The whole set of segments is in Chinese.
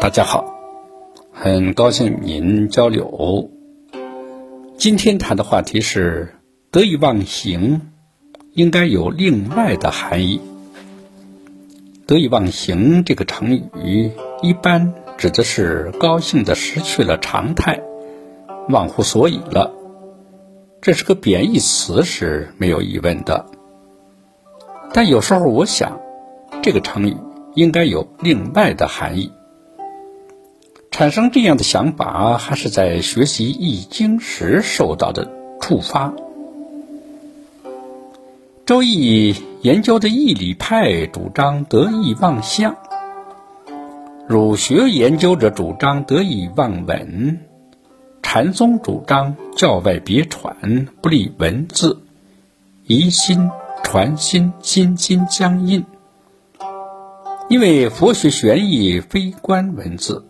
大家好，很高兴与您交流。今天谈的话题是“得意忘形”，应该有另外的含义。“得意忘形”这个成语一般指的是高兴的失去了常态，忘乎所以了。这是个贬义词是没有疑问的。但有时候我想，这个成语应该有另外的含义。产生这样的想法，还是在学习《易经》时受到的触发。《周易》研究的易理派主张得意忘象，儒学研究者主张得意忘文，禅宗主张教外别传，不立文字，疑心传心，心心相印。因为佛学玄义非观文字。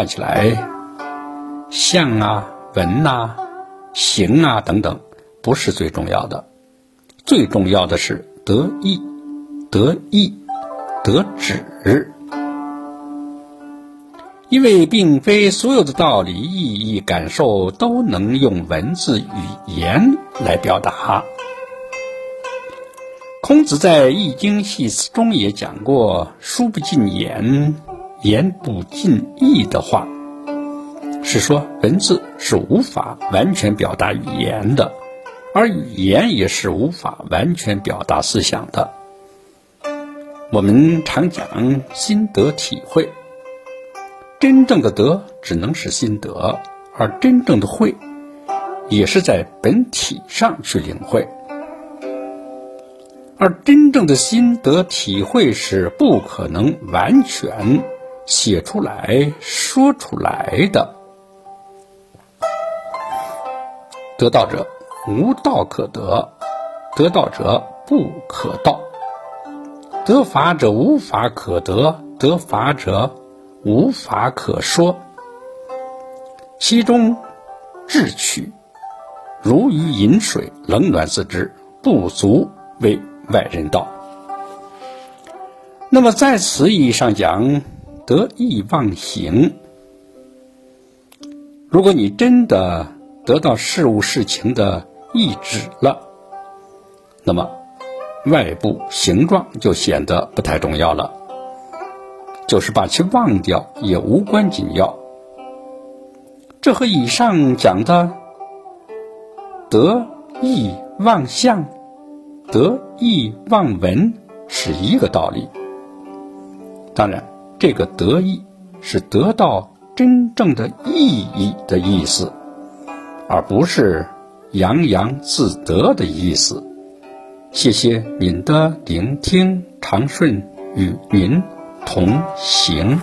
看起来，象啊、文呐、形啊等等，不是最重要的，最重要的是得意、得意、得止。因为并非所有的道理、意义、感受都能用文字语言来表达。孔子在《易经系辞》中也讲过：“书不尽言。”言不尽意的话，是说文字是无法完全表达语言的，而语言也是无法完全表达思想的。我们常讲心得体会，真正的得只能是心得，而真正的会，也是在本体上去领会，而真正的心得体会是不可能完全。写出来说出来的，得道者无道可得，得道者不可道；得法者无法可得，得法者无法可说。其中智取如鱼饮水，冷暖自知，不足为外人道。那么在此意义上讲。得意忘形。如果你真的得到事物事情的意志了，那么外部形状就显得不太重要了，就是把其忘掉也无关紧要。这和以上讲的得意忘相、得意忘闻是一个道理。当然。这个得意是得到真正的意义的意思，而不是洋洋自得的意思。谢谢您的聆听，长顺与您同行。